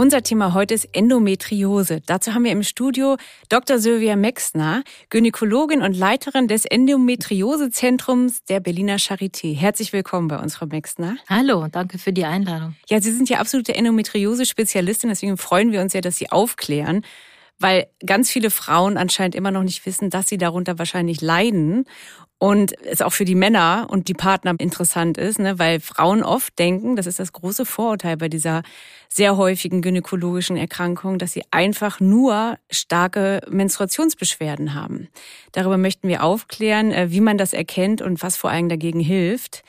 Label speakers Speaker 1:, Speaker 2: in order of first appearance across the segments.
Speaker 1: Unser Thema heute ist Endometriose. Dazu haben wir im Studio Dr. Sylvia Mexner, Gynäkologin und Leiterin des Endometriosezentrums der Berliner Charité. Herzlich willkommen bei uns, Frau Mexner.
Speaker 2: Hallo, danke für die Einladung.
Speaker 1: Ja, Sie sind ja absolute Endometriose-Spezialistin, deswegen freuen wir uns ja, dass Sie aufklären weil ganz viele Frauen anscheinend immer noch nicht wissen, dass sie darunter wahrscheinlich leiden und es auch für die Männer und die Partner interessant ist, ne, weil Frauen oft denken, das ist das große Vorurteil bei dieser sehr häufigen gynäkologischen Erkrankung, dass sie einfach nur starke Menstruationsbeschwerden haben. Darüber möchten wir aufklären, äh, wie man das erkennt und was vor allem dagegen hilft.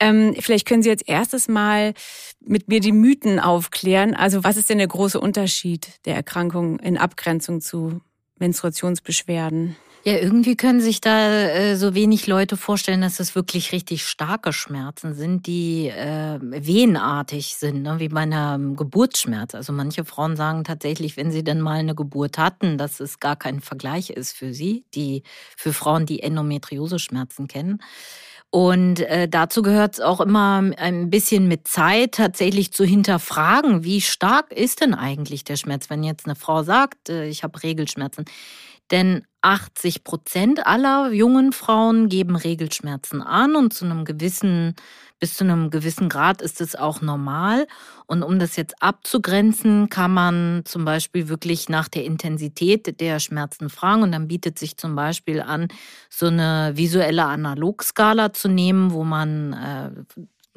Speaker 1: Ähm, vielleicht können Sie jetzt erstes mal mit mir die Mythen aufklären. Also was ist denn der große Unterschied der Erkrankung in Abgrenzung zu Menstruationsbeschwerden?
Speaker 2: Ja, irgendwie können sich da äh, so wenig Leute vorstellen, dass es wirklich richtig starke Schmerzen sind, die äh, wehenartig sind, ne? wie bei einer Geburtsschmerz. Also manche Frauen sagen tatsächlich, wenn sie dann mal eine Geburt hatten, dass es gar kein Vergleich ist für sie, die für Frauen, die Endometriose-Schmerzen kennen. Und äh, dazu gehört es auch immer ein bisschen mit Zeit tatsächlich zu hinterfragen, wie stark ist denn eigentlich der Schmerz, wenn jetzt eine Frau sagt, äh, ich habe Regelschmerzen. Denn 80 Prozent aller jungen Frauen geben Regelschmerzen an und zu einem gewissen, bis zu einem gewissen Grad ist es auch normal. Und um das jetzt abzugrenzen, kann man zum Beispiel wirklich nach der Intensität der Schmerzen fragen. Und dann bietet sich zum Beispiel an, so eine visuelle Analogskala zu nehmen, wo man äh,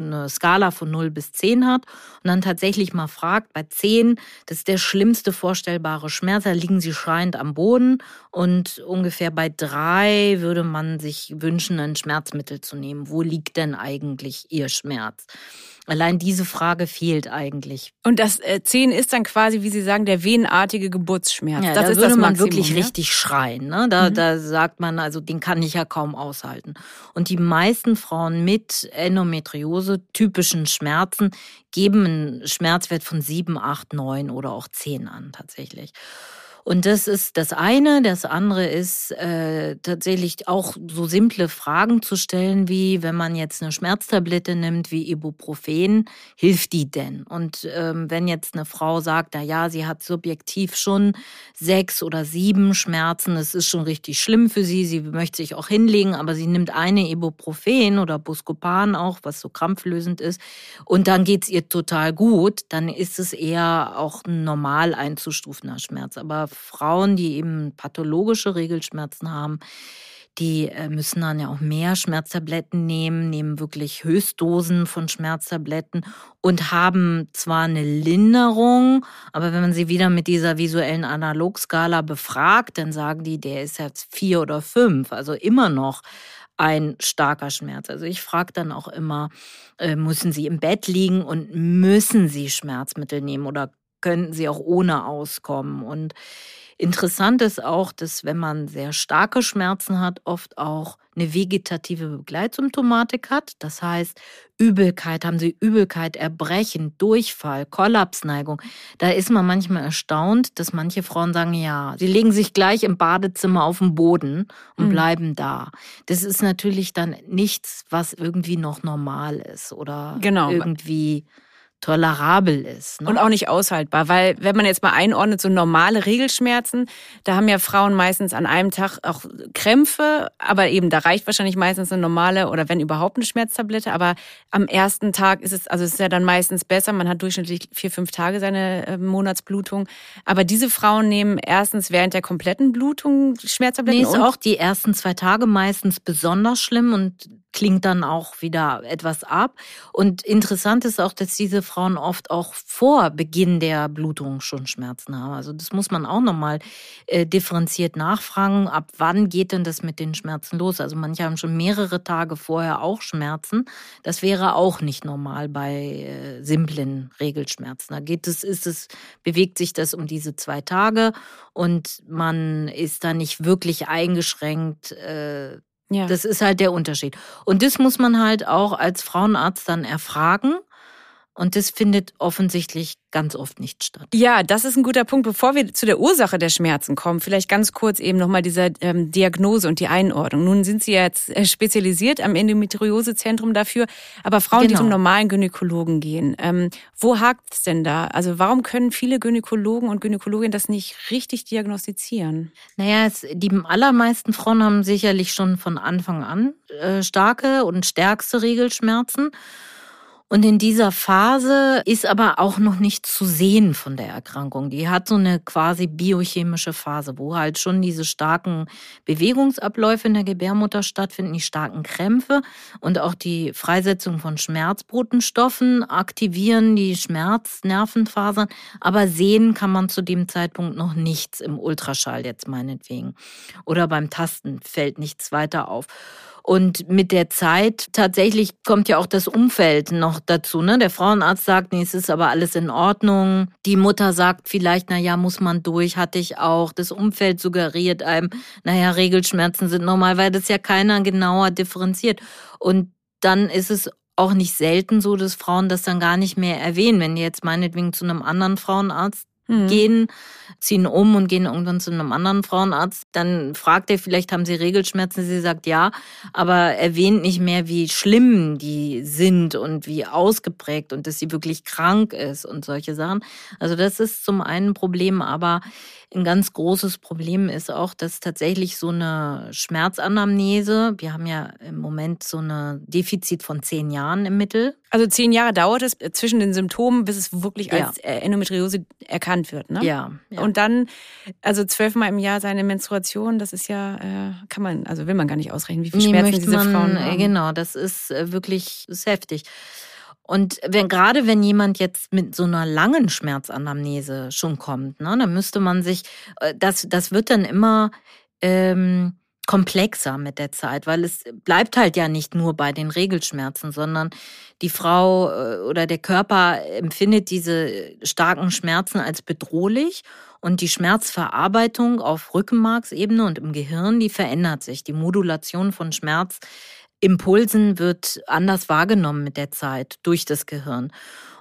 Speaker 2: eine Skala von 0 bis 10 hat und dann tatsächlich mal fragt, bei 10, das ist der schlimmste vorstellbare Schmerz, da liegen sie schreiend am Boden und ungefähr bei 3 würde man sich wünschen, ein Schmerzmittel zu nehmen. Wo liegt denn eigentlich ihr Schmerz? Allein diese Frage fehlt eigentlich.
Speaker 1: Und das äh, 10 ist dann quasi, wie Sie sagen, der wehenartige Geburtsschmerz.
Speaker 2: Ja,
Speaker 1: das
Speaker 2: da
Speaker 1: ist
Speaker 2: würde
Speaker 1: das
Speaker 2: man
Speaker 1: Maximum,
Speaker 2: wirklich
Speaker 1: ja?
Speaker 2: richtig schreien. Ne? Da,
Speaker 1: Mhm.
Speaker 2: da sagt man, also den kann ich ja kaum aushalten. Und die meisten Frauen mit Endometriose, typischen Schmerzen, geben einen Schmerzwert von 7, 8, 9 oder auch 10 an tatsächlich. Und das ist das eine. Das andere ist äh, tatsächlich auch so simple Fragen zu stellen, wie wenn man jetzt eine Schmerztablette nimmt, wie Ibuprofen, hilft die denn? Und ähm, wenn jetzt eine Frau sagt, na ja, sie hat subjektiv schon sechs oder sieben Schmerzen, es ist schon richtig schlimm für sie, sie möchte sich auch hinlegen, aber sie nimmt eine Ibuprofen oder Buscopan auch, was so krampflösend ist, und dann geht's ihr total gut, dann ist es eher auch ein normal einzustufender Schmerz. Aber Frauen, die eben pathologische Regelschmerzen haben, die äh, müssen dann ja auch mehr Schmerztabletten nehmen, nehmen wirklich Höchstdosen von Schmerztabletten und haben zwar eine Linderung, aber wenn man sie wieder mit dieser visuellen Analogskala befragt, dann sagen die, der ist jetzt vier oder fünf, also immer noch ein starker Schmerz. Also ich frage dann auch immer, äh, müssen sie im Bett liegen und müssen sie Schmerzmittel nehmen oder könnten sie auch ohne auskommen? Und Interessant ist auch, dass wenn man sehr starke Schmerzen hat, oft auch eine vegetative Begleitsymptomatik hat. Das heißt, Übelkeit, haben sie Übelkeit, Erbrechen, Durchfall, Kollapsneigung. Da ist man manchmal erstaunt, dass manche Frauen sagen, ja, sie legen sich gleich im Badezimmer auf den Boden und
Speaker 1: Mhm.
Speaker 2: bleiben da. Das ist natürlich dann nichts, was irgendwie noch normal ist oder
Speaker 1: Genau.
Speaker 2: irgendwie tolerabel ist. Ne?
Speaker 1: Und auch nicht aushaltbar, weil wenn man jetzt mal einordnet, so normale Regelschmerzen, da haben ja Frauen meistens an einem Tag auch Krämpfe, aber eben da reicht wahrscheinlich meistens eine normale oder wenn überhaupt eine Schmerztablette, aber am ersten Tag ist es, also es ist ja dann meistens besser, man hat durchschnittlich vier, fünf Tage seine äh, Monatsblutung, aber diese Frauen nehmen erstens während der kompletten Blutung Schmerztabletten
Speaker 2: Nee, ist auch die ersten zwei Tage meistens besonders schlimm und klingt dann auch wieder etwas ab. Und interessant ist auch, dass diese Frauen oft auch vor Beginn der Blutung schon Schmerzen haben. Also das muss man auch nochmal äh, differenziert nachfragen. Ab wann geht denn das mit den Schmerzen los? Also manche haben schon mehrere Tage vorher auch Schmerzen. Das wäre auch nicht normal bei äh, simplen Regelschmerzen. Da geht es, ist es, bewegt sich das um diese zwei Tage und man ist da nicht wirklich eingeschränkt. Äh, ja. Das ist halt der Unterschied. Und das muss man halt auch als Frauenarzt dann erfragen. Und das findet offensichtlich ganz oft nicht statt.
Speaker 1: Ja, das ist ein guter Punkt. Bevor wir zu der Ursache der Schmerzen kommen, vielleicht ganz kurz eben nochmal dieser ähm, Diagnose und die Einordnung. Nun sind Sie jetzt äh, spezialisiert am Endometriosezentrum dafür, aber Frauen, genau. die zum normalen Gynäkologen gehen, ähm, wo hakt es denn da? Also warum können viele Gynäkologen und Gynäkologinnen das nicht richtig diagnostizieren?
Speaker 2: Naja, es, die allermeisten Frauen haben sicherlich schon von Anfang an äh, starke und stärkste Regelschmerzen. Und in dieser Phase ist aber auch noch nicht zu sehen von der Erkrankung. Die hat so eine quasi biochemische Phase, wo halt schon diese starken Bewegungsabläufe in der Gebärmutter stattfinden, die starken Krämpfe und auch die Freisetzung von Schmerzbotenstoffen aktivieren die Schmerznervenfasern. Aber sehen kann man zu dem Zeitpunkt noch nichts im Ultraschall jetzt meinetwegen. Oder beim Tasten fällt nichts weiter auf. Und mit der Zeit tatsächlich kommt ja auch das Umfeld noch dazu. Ne? Der Frauenarzt sagt, nee, es ist aber alles in Ordnung. Die Mutter sagt vielleicht, na ja, muss man durch, hatte ich auch. Das Umfeld suggeriert einem, naja, Regelschmerzen sind normal, weil das ja keiner genauer differenziert. Und dann ist es auch nicht selten so, dass Frauen das dann gar nicht mehr erwähnen. Wenn die jetzt meinetwegen zu einem anderen Frauenarzt mhm. gehen, ziehen um und gehen irgendwann zu einem anderen Frauenarzt. Dann fragt er vielleicht, haben Sie Regelschmerzen? Sie sagt ja, aber erwähnt nicht mehr, wie schlimm die sind und wie ausgeprägt und dass sie wirklich krank ist und solche Sachen. Also das ist zum einen Problem, aber ein ganz großes Problem ist auch, dass tatsächlich so eine Schmerzanamnese, wir haben ja im Moment so ein Defizit von zehn Jahren im Mittel.
Speaker 1: Also zehn Jahre dauert es zwischen den Symptomen, bis es wirklich ja. als äh, Endometriose erkannt wird, ne?
Speaker 2: Ja, ja.
Speaker 1: Und dann, also zwölfmal im Jahr seine Menstruation, das ist ja, äh, kann man, also will man gar nicht ausrechnen, wie viel Schmerzen nee, diese man, Frauen haben.
Speaker 2: Genau, das ist äh, wirklich ist heftig. Und wenn, gerade wenn jemand jetzt mit so einer langen Schmerzanamnese schon kommt, ne, dann müsste man sich, äh, das, das wird dann immer ähm, komplexer mit der Zeit, weil es bleibt halt ja nicht nur bei den Regelschmerzen, sondern die Frau äh, oder der Körper empfindet diese starken Schmerzen als bedrohlich und die Schmerzverarbeitung auf Rückenmarksebene und im Gehirn, die verändert sich. Die Modulation von Schmerz Impulsen wird anders wahrgenommen mit der Zeit durch das Gehirn.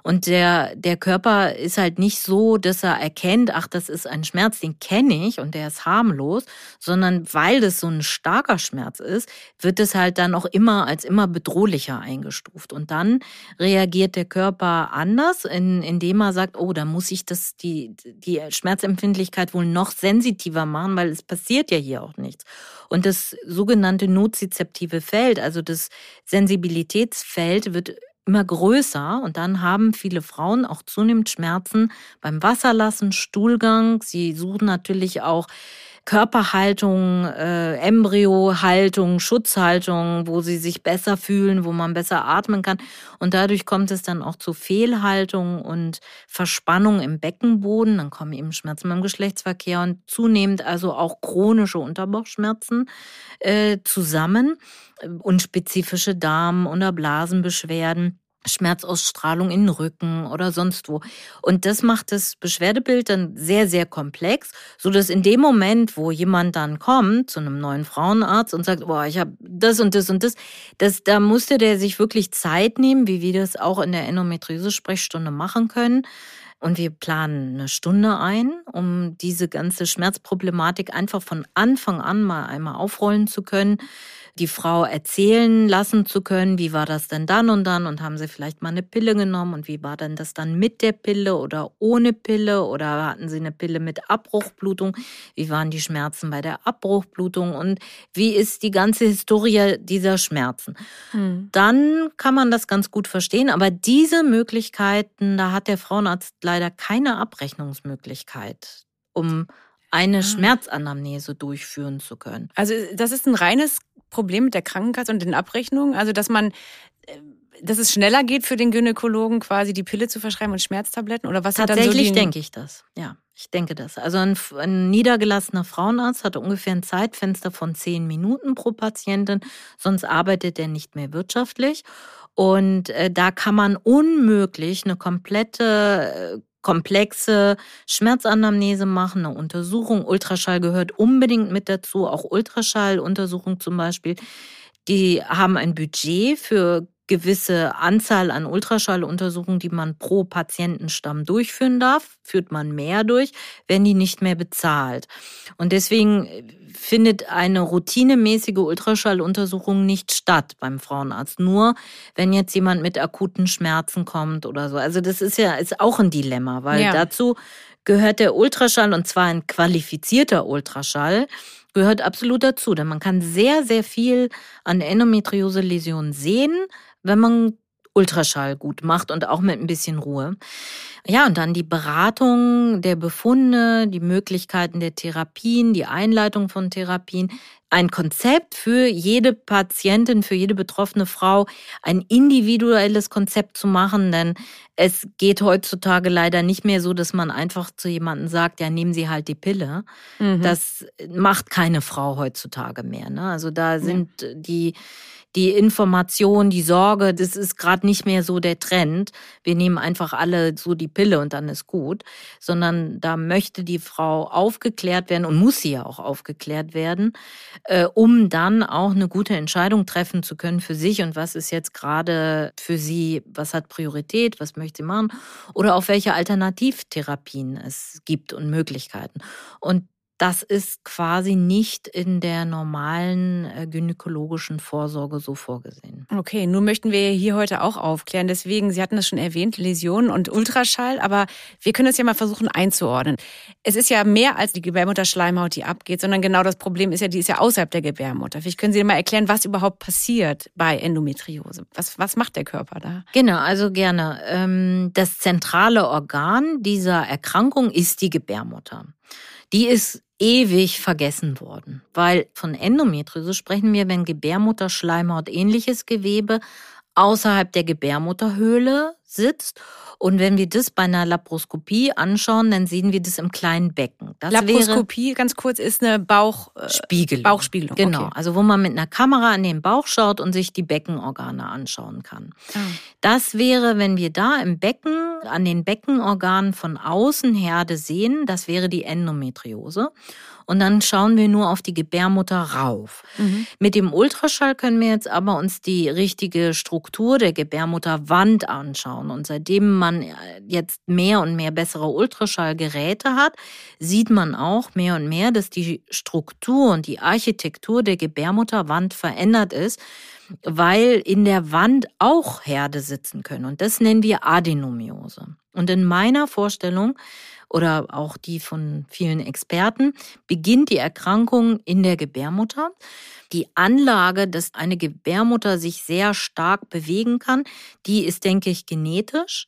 Speaker 2: Und der, der Körper ist halt nicht so, dass er erkennt, ach, das ist ein Schmerz, den kenne ich und der ist harmlos, sondern weil das so ein starker Schmerz ist, wird es halt dann auch immer als immer bedrohlicher eingestuft. Und dann reagiert der Körper anders, in, indem er sagt, oh, da muss ich das, die, die Schmerzempfindlichkeit wohl noch sensitiver machen, weil es passiert ja hier auch nichts. Und das sogenannte nozizeptive Feld, also das Sensibilitätsfeld, wird immer größer und dann haben viele Frauen auch zunehmend Schmerzen beim Wasserlassen, Stuhlgang. Sie suchen natürlich auch Körperhaltung, äh, Embryohaltung, Schutzhaltung, wo sie sich besser fühlen, wo man besser atmen kann. Und dadurch kommt es dann auch zu Fehlhaltung und Verspannung im Beckenboden. Dann kommen eben Schmerzen beim Geschlechtsverkehr und zunehmend also auch chronische Unterbauchschmerzen äh, zusammen und spezifische Darm- oder Blasenbeschwerden. Schmerzausstrahlung in den Rücken oder sonst wo. Und das macht das Beschwerdebild dann sehr, sehr komplex, so dass in dem Moment, wo jemand dann kommt zu einem neuen Frauenarzt und sagt, boah, ich habe das und das und das, das, da musste der sich wirklich Zeit nehmen, wie wir das auch in der Endometriose-Sprechstunde machen können. Und wir planen eine Stunde ein, um diese ganze Schmerzproblematik einfach von Anfang an mal einmal aufrollen zu können die Frau erzählen lassen zu können, wie war das denn dann und dann und haben sie vielleicht mal eine Pille genommen und wie war denn das dann mit der Pille oder ohne Pille oder hatten sie eine Pille mit Abbruchblutung, wie waren die Schmerzen bei der Abbruchblutung und wie ist die ganze Historie dieser Schmerzen. Hm. Dann kann man das ganz gut verstehen, aber diese Möglichkeiten, da hat der Frauenarzt leider keine Abrechnungsmöglichkeit, um eine ah. Schmerzanamnese durchführen zu können.
Speaker 1: Also das ist ein reines Problem mit der Krankenkasse und den Abrechnungen? Also, dass man äh, dass es schneller geht für den Gynäkologen, quasi die Pille zu verschreiben und Schmerztabletten? Oder was
Speaker 2: Tatsächlich
Speaker 1: so
Speaker 2: denke ich das, ja. Ich denke das. Also ein, ein, niedergelassener Frauenarzt hat ungefähr ein Zeitfenster von zehn Minuten pro Patientin, sonst arbeitet er nicht mehr wirtschaftlich. Und äh, da kann man unmöglich eine komplette äh, komplexe Schmerzanamnese machen, eine Untersuchung. Ultraschall gehört unbedingt mit dazu, auch Ultraschalluntersuchung zum Beispiel. Die haben ein Budget für gewisse Anzahl an Ultraschalluntersuchungen, die man pro Patientenstamm durchführen darf. Führt man mehr durch, werden die nicht mehr bezahlt. Und deswegen findet eine routinemäßige Ultraschalluntersuchung nicht statt beim Frauenarzt. Nur wenn jetzt jemand mit akuten Schmerzen kommt oder so. Also das ist ja ist auch ein Dilemma, weil ja. dazu gehört der Ultraschall und zwar ein qualifizierter Ultraschall gehört absolut dazu, denn man kann sehr, sehr viel an Endometriose-Läsionen sehen, wenn man Ultraschall gut macht und auch mit ein bisschen Ruhe. Ja, und dann die Beratung der Befunde, die Möglichkeiten der Therapien, die Einleitung von Therapien, ein Konzept für jede Patientin, für jede betroffene Frau, ein individuelles Konzept zu machen, denn es geht heutzutage leider nicht mehr so, dass man einfach zu jemandem sagt, ja, nehmen Sie halt die Pille. Mhm. Das macht keine Frau heutzutage mehr. Ne? Also da sind ja. die die Information, die Sorge, das ist gerade nicht mehr so der Trend. Wir nehmen einfach alle so die Pille und dann ist gut, sondern da möchte die Frau aufgeklärt werden und muss sie ja auch aufgeklärt werden, äh, um dann auch eine gute Entscheidung treffen zu können für sich und was ist jetzt gerade für sie, was hat Priorität, was möchte sie machen oder auch welche Alternativtherapien es gibt und Möglichkeiten. Und das ist quasi nicht in der normalen äh, gynäkologischen Vorsorge so vorgesehen.
Speaker 1: Okay, nun möchten wir hier heute auch aufklären. Deswegen, Sie hatten das schon erwähnt, Läsionen und Ultraschall, aber wir können es ja mal versuchen einzuordnen. Es ist ja mehr als die Gebärmutterschleimhaut, die abgeht, sondern genau das Problem ist ja, die ist ja außerhalb der Gebärmutter. Vielleicht können Sie mal erklären, was überhaupt passiert bei Endometriose. Was, was macht der Körper da?
Speaker 2: Genau, also gerne. Ähm, das zentrale Organ dieser Erkrankung ist die Gebärmutter. Die ist ewig vergessen worden. Weil von Endometriose sprechen wir, wenn Gebärmutterschleimhaut ähnliches Gewebe außerhalb der Gebärmutterhöhle sitzt. Und wenn wir das bei einer Laparoskopie anschauen, dann sehen wir das im kleinen Becken. Das
Speaker 1: Laparoskopie, ganz kurz, ist eine
Speaker 2: Bauchspiegelung.
Speaker 1: Äh, Bauchspiegelung.
Speaker 2: Genau, okay. also wo man mit einer Kamera an den Bauch schaut und sich die Beckenorgane anschauen kann. Ah. Das wäre, wenn wir da im Becken, an den Beckenorganen von außen Herde sehen, das wäre die Endometriose und dann schauen wir nur auf die Gebärmutter rauf. Mhm. Mit dem Ultraschall können wir jetzt aber uns die richtige Struktur der Gebärmutterwand anschauen. Und seitdem man äh, jetzt mehr und mehr bessere Ultraschallgeräte hat, sieht man auch mehr und mehr, dass die Struktur und die Architektur der Gebärmutterwand verändert ist weil in der Wand auch Herde sitzen können. Und das nennen wir Adenomiose. Und in meiner Vorstellung oder auch die von vielen Experten, beginnt die Erkrankung in der Gebärmutter. Die Anlage, dass eine Gebärmutter sich sehr stark bewegen kann, die ist, denke ich, genetisch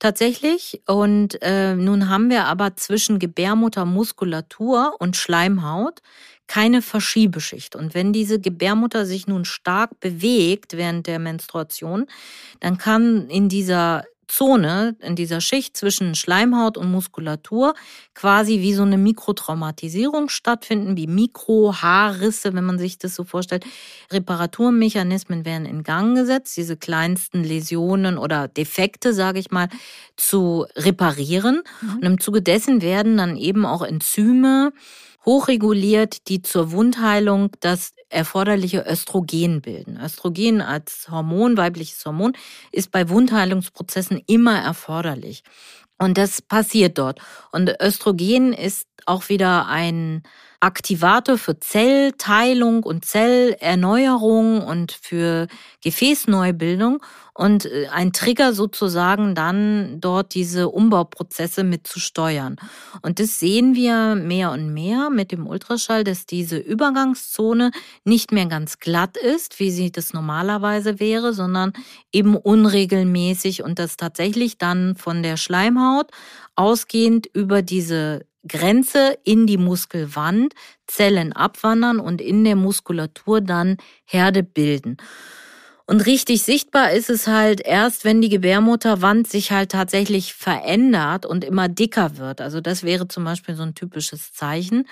Speaker 2: tatsächlich. Und äh, nun haben wir aber zwischen Gebärmuttermuskulatur und Schleimhaut keine Verschiebeschicht. Und wenn diese Gebärmutter sich nun stark bewegt während der Menstruation, dann kann in dieser Zone, in dieser Schicht zwischen Schleimhaut und Muskulatur quasi wie so eine Mikrotraumatisierung stattfinden, wie Mikrohaarrisse, wenn man sich das so vorstellt. Reparaturmechanismen werden in Gang gesetzt, diese kleinsten Läsionen oder Defekte, sage ich mal, zu reparieren. Mhm. Und im Zuge dessen werden dann eben auch Enzyme hochreguliert, die zur Wundheilung das erforderliche Östrogen bilden. Östrogen als Hormon, weibliches Hormon, ist bei Wundheilungsprozessen immer erforderlich. Und das passiert dort. Und Östrogen ist auch wieder ein Aktivator für Zellteilung und Zellerneuerung und für Gefäßneubildung und äh, ein Trigger sozusagen dann dort diese Umbauprozesse mit zu steuern. Und das sehen wir mehr und mehr mit dem Ultraschall, dass diese Übergangszone nicht mehr ganz glatt ist, wie sie das normalerweise wäre, sondern eben unregelmäßig und das tatsächlich dann von der Schleimhaut ausgehend über diese Grenze in die Muskelwand Zellen abwandern und in der Muskulatur dann Herde bilden. Und richtig sichtbar ist es halt erst, wenn die Gebärmutterwand sich halt tatsächlich verändert und immer dicker wird. Also das wäre zum Beispiel so ein typisches Zeichen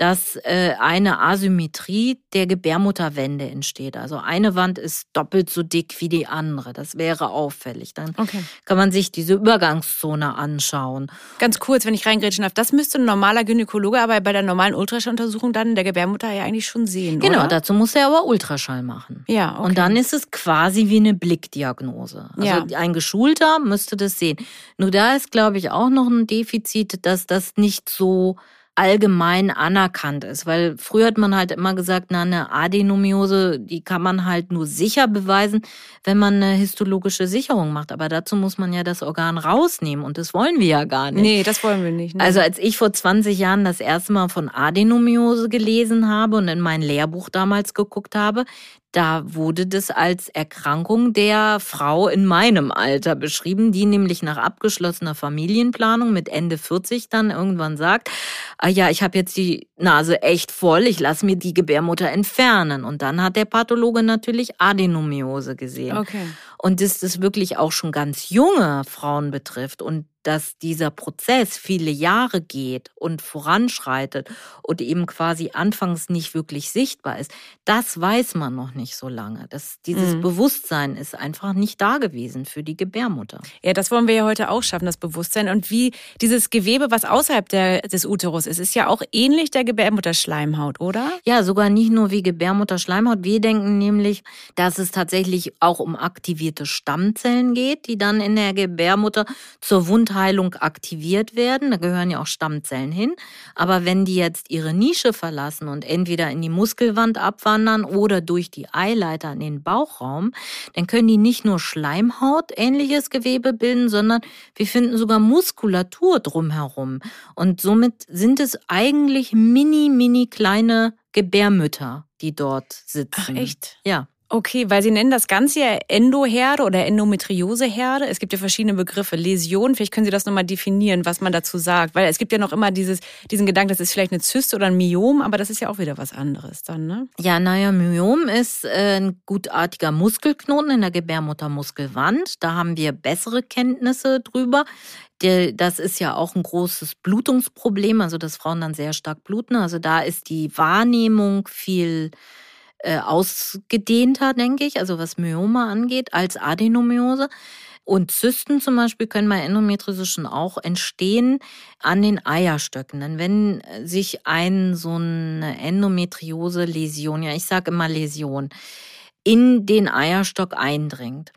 Speaker 2: dass äh, eine Asymmetrie der Gebärmutterwände entsteht. Also eine Wand ist doppelt so dick wie die andere. Das wäre auffällig. Dann okay. kann man sich diese Übergangszone anschauen.
Speaker 1: Ganz kurz, wenn ich reingrätschen darf, das müsste ein normaler Gynäkologe aber bei der normalen Ultraschalluntersuchung dann der Gebärmutter ja eigentlich schon sehen.
Speaker 2: Genau,
Speaker 1: oder?
Speaker 2: dazu muss er aber Ultraschall machen. Ja. Okay. Und dann ist es quasi wie eine Blickdiagnose. Also ja. ein Geschulter müsste das sehen. Nur da ist, glaube ich, auch noch ein Defizit, dass das nicht so allgemein anerkannt ist. Weil früher hat man halt immer gesagt, na, eine Adenomiose, die kann man halt nur sicher beweisen, wenn man eine histologische Sicherung macht. Aber dazu muss man ja das Organ rausnehmen und das wollen wir ja gar nicht.
Speaker 1: Nee, das wollen wir nicht.
Speaker 2: Ne? Also als ich vor 20 Jahren das erste Mal von Adenomiose gelesen habe und in mein Lehrbuch damals geguckt habe, da wurde das als Erkrankung der Frau in meinem Alter beschrieben, die nämlich nach abgeschlossener Familienplanung mit Ende 40 dann irgendwann sagt, ah ja, ich habe jetzt die Nase echt voll, ich lasse mir die Gebärmutter entfernen. Und dann hat der Pathologe natürlich Adenomiose gesehen. Okay. Und dass das wirklich auch schon ganz junge Frauen betrifft und dass dieser Prozess viele Jahre geht und voranschreitet und eben quasi anfangs nicht wirklich sichtbar ist, das weiß man noch nicht so lange. Das, dieses mhm. Bewusstsein ist einfach nicht da gewesen für die Gebärmutter.
Speaker 1: Ja, das wollen wir ja heute auch schaffen, das Bewusstsein. Und wie dieses Gewebe, was außerhalb der, des Uterus ist, ist ja auch ähnlich der Gebärmutterschleimhaut, oder?
Speaker 2: Ja, sogar nicht nur wie Gebärmutterschleimhaut. Wir denken nämlich, dass es tatsächlich auch um aktivierte Stammzellen geht, die dann in der Gebärmutter zur Wund Wundheilung aktiviert werden. Da gehören ja auch Stammzellen hin. Aber wenn die jetzt ihre Nische verlassen und entweder in die Muskelwand abwandern oder durch die Eileiter in den Bauchraum, dann können die nicht nur Schleimhaut ähnliches Gewebe bilden, sondern wir finden sogar Muskulatur drumherum. Und somit sind es eigentlich mini, mini kleine Gebärmütter, die dort sitzen. Ach,
Speaker 1: echt?
Speaker 2: Ja.
Speaker 1: Okay, weil Sie nennen das Ganze ja Endoherde oder Endometrioseherde. Es gibt ja verschiedene Begriffe. Läsion, vielleicht können Sie das nochmal definieren, was man dazu sagt. Weil es gibt ja noch immer dieses, diesen Gedanken, das ist vielleicht eine Zyste oder ein Myom, aber das ist ja auch wieder was anderes dann, ne?
Speaker 2: Ja, naja, Myom ist äh, ein gutartiger Muskelknoten in der Gebärmuttermuskelwand. Da haben wir bessere Kenntnisse drüber. Das ist ja auch ein großes Blutungsproblem, also dass Frauen dann sehr stark bluten. Also da ist die Wahrnehmung viel äh, ausgedehnter, denke ich, also was Myome angeht, als Adenomiose. Und Zysten zum Beispiel können bei Endometriose schon auch entstehen an den Eierstöcken. Denn wenn sich ein so eine Endometriose-Läsion, ja, ich sage immer Läsion, in den Eierstock eindringt.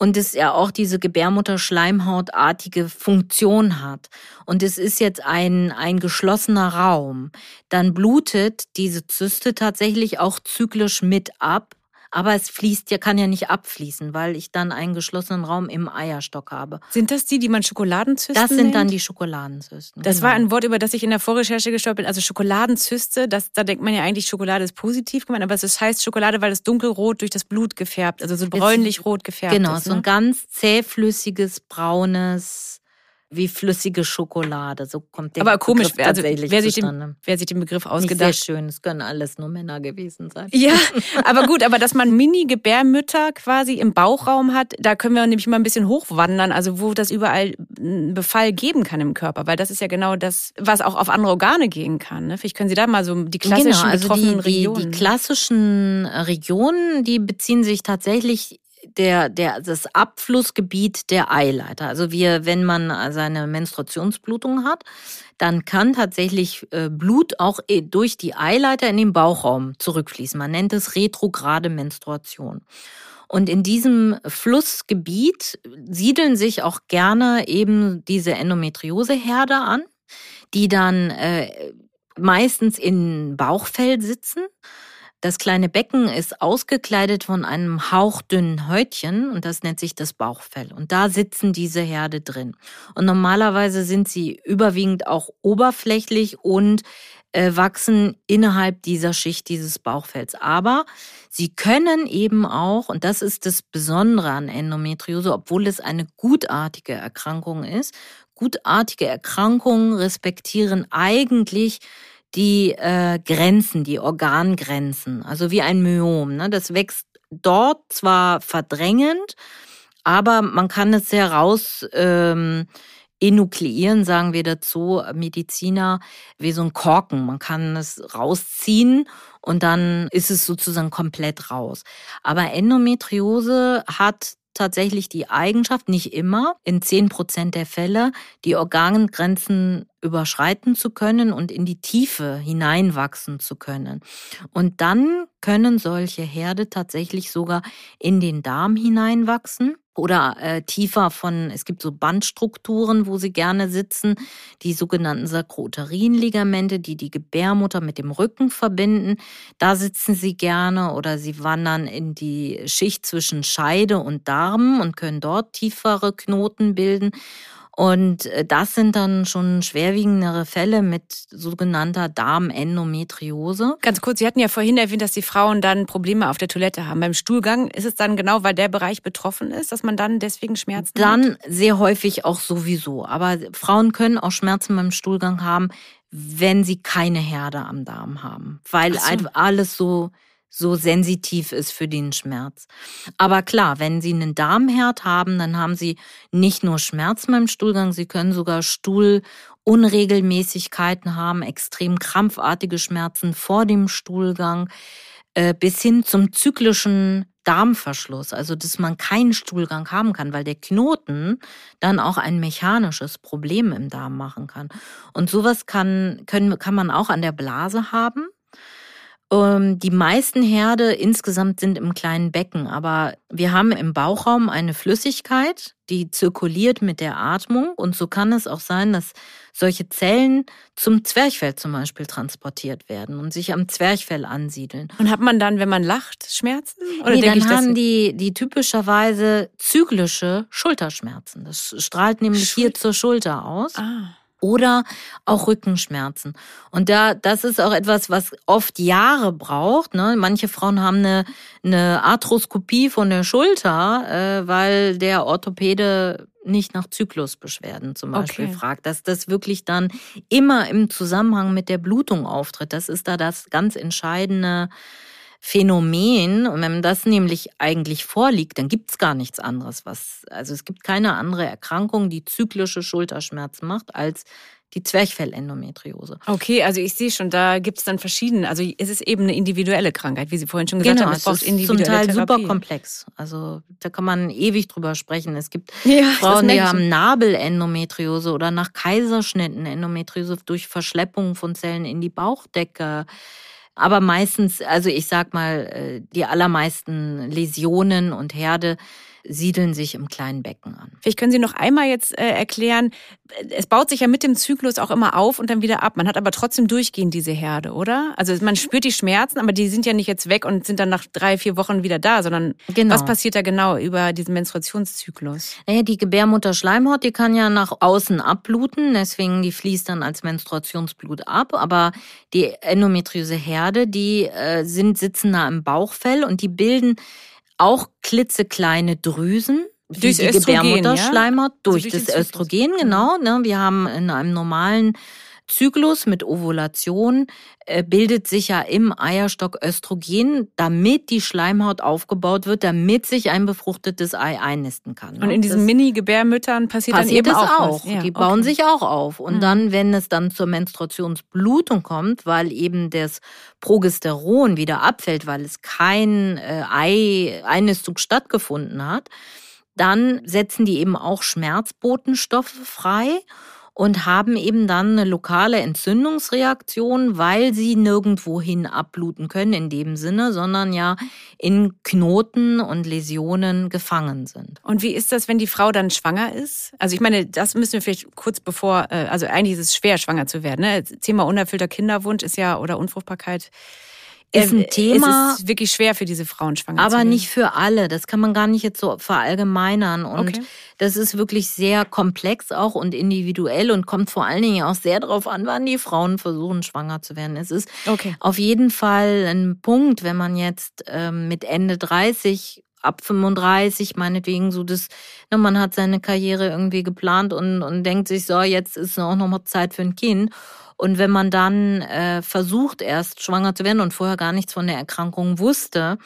Speaker 2: Und es ja auch diese Gebärmutter-Schleimhautartige Funktion hat. Und es ist jetzt ein, ein geschlossener Raum, dann blutet diese Zyste tatsächlich auch zyklisch mit ab aber es fließt ja, kann ja nicht abfließen, weil ich dann einen geschlossenen Raum im Eierstock habe.
Speaker 1: Sind das die, die man Schokoladenzysten
Speaker 2: Das sind
Speaker 1: nennt?
Speaker 2: dann die Schokoladenzysten.
Speaker 1: Das genau. war ein Wort, über das ich in der Vorrecherche gestolpert bin. Also Schokoladenzyste, das, da denkt man ja eigentlich, Schokolade ist positiv gemeint, aber es heißt Schokolade, weil es dunkelrot durch das Blut gefärbt, also so bräunlich-rot gefärbt
Speaker 2: genau,
Speaker 1: ist.
Speaker 2: Genau, so ein ne? ganz zähflüssiges, braunes wie flüssige Schokolade. So kommt der
Speaker 1: Aber komisch, Begriff also, wer, sich den, wer sich den Begriff ausgedacht
Speaker 2: hat. Sehr schön, es können alles nur Männer gewesen sein.
Speaker 1: Ja, aber gut, aber dass man Mini-Gebärmütter quasi im Bauchraum hat, da können wir nämlich mal ein bisschen hochwandern, also wo das überall einen Befall geben kann im Körper, weil das ist ja genau das, was auch auf andere Organe gehen kann. Ne? Vielleicht können Sie da mal so die klassischen genau, also betroffenen
Speaker 2: die, die,
Speaker 1: Regionen.
Speaker 2: Die klassischen Regionen, die beziehen sich tatsächlich der, der, das Abflussgebiet der Eileiter. Also wir, wenn man seine Menstruationsblutung hat, dann kann tatsächlich äh, Blut auch äh, durch die Eileiter in den Bauchraum zurückfließen. Man nennt es retrograde Menstruation. Und in diesem Flussgebiet siedeln sich auch gerne eben diese Endometrioseherde an, die dann äh, meistens in Bauchfell sitzen das kleine Becken ist ausgekleidet von einem hauchdünnen Häutchen und das nennt sich das Bauchfell. Und da sitzen diese Herde drin. Und normalerweise sind sie überwiegend auch oberflächlich und äh, wachsen innerhalb dieser Schicht dieses Bauchfells. Aber sie können eben auch, und das ist das Besondere an Endometriose, obwohl es eine gutartige Erkrankung ist, gutartige Erkrankungen respektieren eigentlich die äh, Grenzen, die Organgrenzen, also wie ein Myom. Ne? Das wächst dort zwar verdrängend, aber man kann es sehr raus ähm, enukleieren, sagen wir dazu, Mediziner, wie so ein Korken. Man kann es rausziehen und dann ist es sozusagen komplett raus. Aber Endometriose hat tatsächlich die Eigenschaft, nicht immer, in zehn Prozent der Fälle, die Organgrenzen überschreiten zu können und in die Tiefe hineinwachsen zu können. Und dann können solche Herde tatsächlich sogar in den Darm hineinwachsen oder äh, tiefer von, es gibt so Bandstrukturen, wo sie gerne sitzen, die sogenannten Sakrotarinligamente, die die Gebärmutter mit dem Rücken verbinden. Da sitzen sie gerne oder sie wandern in die Schicht zwischen Scheide und Darm und können dort tiefere Knoten bilden. Und äh, das sind dann schon schwerwiegendere Fälle mit sogenannter Darmendometriose.
Speaker 1: Ganz kurz, Sie hatten ja vorhin erwähnt, dass die Frauen dann Probleme auf der Toilette haben. Beim Stuhlgang ist es dann genau, weil der Bereich betroffen ist, dass man dann deswegen Schmerzen
Speaker 2: dann
Speaker 1: hat?
Speaker 2: Dann sehr häufig auch sowieso. Aber Frauen können auch Schmerzen beim Stuhlgang haben, wenn sie keine Herde am Darm haben, weil so. alles so so sensitiv ist für den Schmerz. Aber klar, wenn Sie einen Darmherd haben, dann haben Sie nicht nur Schmerzen beim Stuhlgang, Sie können sogar Stuhlunregelmäßigkeiten haben, extrem krampfartige Schmerzen vor dem Stuhlgang, äh, bis hin zum zyklischen Darmverschluss, also dass man keinen Stuhlgang haben kann, weil der Knoten dann auch ein mechanisches Problem im Darm machen kann. Und sowas kann, können, kann man auch an der Blase haben. Ähm, die meisten Herde insgesamt sind im kleinen Becken, aber wir haben im Bauchraum eine Flüssigkeit, die zirkuliert mit der Atmung und so kann es auch sein, dass solche Zellen zum Zwerchfell zum Beispiel transportiert werden und sich am Zwerchfell ansiedeln.
Speaker 1: Und hat man dann, wenn man lacht, Schmerzen?
Speaker 2: Oder nee, dann ich, haben die, die typischerweise zyklische Schulterschmerzen. Das strahlt nämlich Schul hier zur Schulter aus. Ah oder auch Rückenschmerzen. Und da, das ist auch etwas, was oft Jahre braucht. Ne? Manche Frauen haben eine, eine Arthroskopie von der Schulter, äh, weil der Orthopäde nicht nach Zyklusbeschwerden zum Beispiel okay. fragt, dass das wirklich dann immer im Zusammenhang mit der Blutung auftritt. Das ist da das ganz entscheidende Phänomen. Und wenn das nämlich eigentlich vorliegt, dann gibt es gar nichts anderes, was, also es gibt keine andere Erkrankung, die zyklische Schulterschmerzen macht, als die Zwerchfellendometriose.
Speaker 1: Okay, also ich sehe schon, da gibt es dann verschiedene, also es ist eben eine individuelle Krankheit, wie Sie vorhin schon gesagt
Speaker 2: genau,
Speaker 1: haben.
Speaker 2: Es, es braucht individuelle zum Teil Therapie. super komplex. Also da kann man ewig drüber sprechen. Es gibt ja, Frauen, die haben Nabelendometriose oder nach Kaiserschnitten Endometriose durch Verschleppung von Zellen in die Bauchdecke. Aber meistens, also ich sag mal, äh, die allermeisten Läsionen und Herde siedeln sich im kleinen Becken an.
Speaker 1: Vielleicht können Sie noch einmal jetzt äh, erklären, es baut sich ja mit dem Zyklus auch immer auf und dann wieder ab. Man hat aber trotzdem durchgehend diese Herde, oder? Also man spürt die Schmerzen, aber die sind ja nicht jetzt weg und sind dann nach drei, vier Wochen wieder da, sondern genau. was passiert da genau über diesen Menstruationszyklus?
Speaker 2: Naja, die Gebärmutterschleimhaut, die kann ja nach außen abbluten, deswegen die fließt dann als Menstruationsblut ab, aber die endometriose Herde, die äh, sind, sitzen da im Bauchfell und die bilden auch klitzekleine Drüsen,
Speaker 1: durch
Speaker 2: die Gebärmutterschleimhaut, ja? durch, also durch das Östrogen, genau. Ne? Wir haben in einem normalen Zyklus mit Ovulation äh, bildet sich ja im Eierstock Östrogen, damit die Schleimhaut aufgebaut wird, damit sich ein befruchtetes Ei einnisten kann.
Speaker 1: Und in diesen Mini-Gebärmüttern passiert, passiert dann eben auch. auch.
Speaker 2: Ja, die bauen okay. sich auch auf. Und mhm. dann, wenn es dann zur Menstruationsblutung kommt, weil eben das Progesteron wieder abfällt, weil es kein äh, Ei, Einnistung stattgefunden hat, dann setzen die eben auch Schmerzbotenstoffe frei und haben eben dann eine lokale Entzündungsreaktion, weil sie nirgendwohin abbluten können in dem Sinne, sondern ja in Knoten und Läsionen gefangen sind.
Speaker 1: Und wie ist das, wenn die Frau dann schwanger ist? Also ich meine, das müssen wir vielleicht kurz bevor, äh, also eigentlich ist es schwer, schwanger zu werden. Ne? Thema unerfüllter Kinderwunsch ist ja oder Unfruchtbarkeit
Speaker 2: ist ein Thema.
Speaker 1: Es ist wirklich schwer für diese Frauen schwanger
Speaker 2: aber
Speaker 1: zu werden.
Speaker 2: nicht für alle. Das kann man gar nicht jetzt so verallgemeinern. Und okay. das ist wirklich sehr komplex auch und individuell und kommt vor allen Dingen auch sehr darauf an, wann die Frauen versuchen, schwanger zu werden. Es ist okay. auf jeden Fall ein Punkt, wenn man jetzt ähm, mit Ende 30 ab 35, meinetwegen so das, ne, man hat seine Karriere irgendwie geplant und, und denkt sich, so, jetzt ist auch noch mal Zeit für ein Kind. Und wenn man dann äh, versucht, erst schwanger zu werden und vorher gar nichts von der Erkrankung wusste,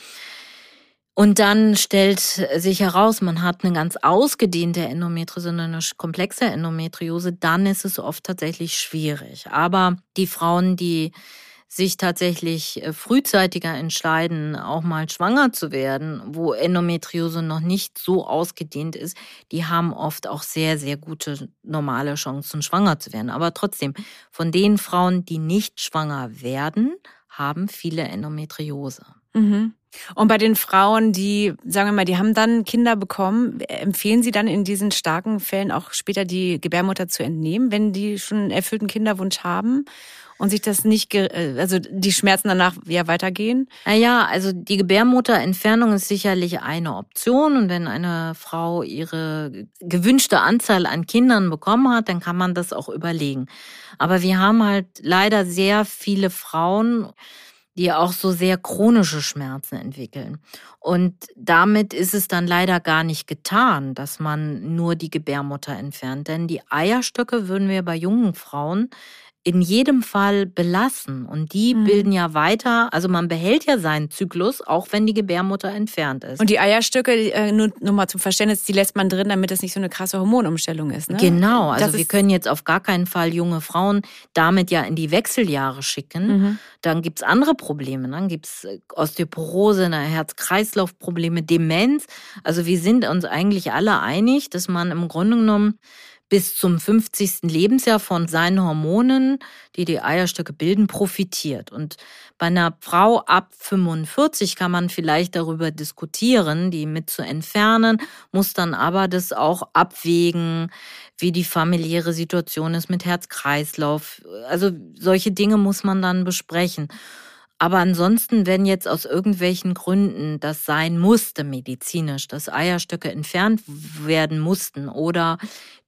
Speaker 2: und dann stellt sich heraus, man hat eine ganz ausgedehnte Endometriose, eine komplexe Endometriose, dann ist es oft tatsächlich schwierig. Aber die Frauen, die sich tatsächlich äh, frühzeitiger entscheiden, auch mal schwanger zu werden, wo Endometriose noch nicht so ausgedehnt ist, die haben oft auch sehr, sehr gute normale Chancen, schwanger zu werden. Aber trotzdem, von den Frauen, die nicht schwanger werden, haben viele Endometriose.
Speaker 1: Mhm. Und bei den Frauen, die, sagen wir mal, die haben dann Kinder bekommen, empfehlen Sie dann in diesen starken Fällen auch später die Gebärmutter zu entnehmen, wenn die schon einen erfüllten Kinderwunsch haben? Und sich das nicht, äh, also die Schmerzen danach ja weitergehen?
Speaker 2: Naja, also die Gebärmutterentfernung ist sicherlich eine Option und wenn eine Frau ihre gewünschte Anzahl an Kindern bekommen hat, dann kann man das auch überlegen. Aber wir haben halt leider sehr viele Frauen, die auch so sehr chronische Schmerzen entwickeln. Und damit ist es dann leider gar nicht getan, dass man nur die Gebärmutter entfernt. Denn die Eierstöcke würden wir bei jungen Frauen in jedem Fall belassen. Und die mhm. bilden ja weiter, also man behält ja seinen Zyklus, auch wenn die Gebärmutter entfernt ist.
Speaker 1: Und die Eierstöcke, äh, nur, nur mal zum Verständnis, die lässt man drin, damit das nicht so eine krasse Hormonumstellung ist. Ne?
Speaker 2: Genau, also das wir können jetzt auf gar keinen Fall junge Frauen damit ja in die Wechseljahre schicken. Mhm. Dann gibt's andere Probleme. Dann gibt's äh, Osteoporose, Herz-Kreislauf-Probleme, Demenz. Also wir sind uns eigentlich alle einig, dass man im Grunde genommen bis zum 50. Lebensjahr von seinen Hormonen, die die Eierstöcke bilden, profitiert. Und bei einer Frau ab 45 kann man vielleicht darüber diskutieren, die mit zu entfernen, muss dann aber das auch abwägen, wie die familiäre Situation ist mit Herz-Kreislauf. Also solche Dinge muss man dann besprechen. Aber ansonsten, wenn jetzt aus irgendwelchen Gründen das sein musste medizinisch, dass Eierstöcke entfernt werden mussten oder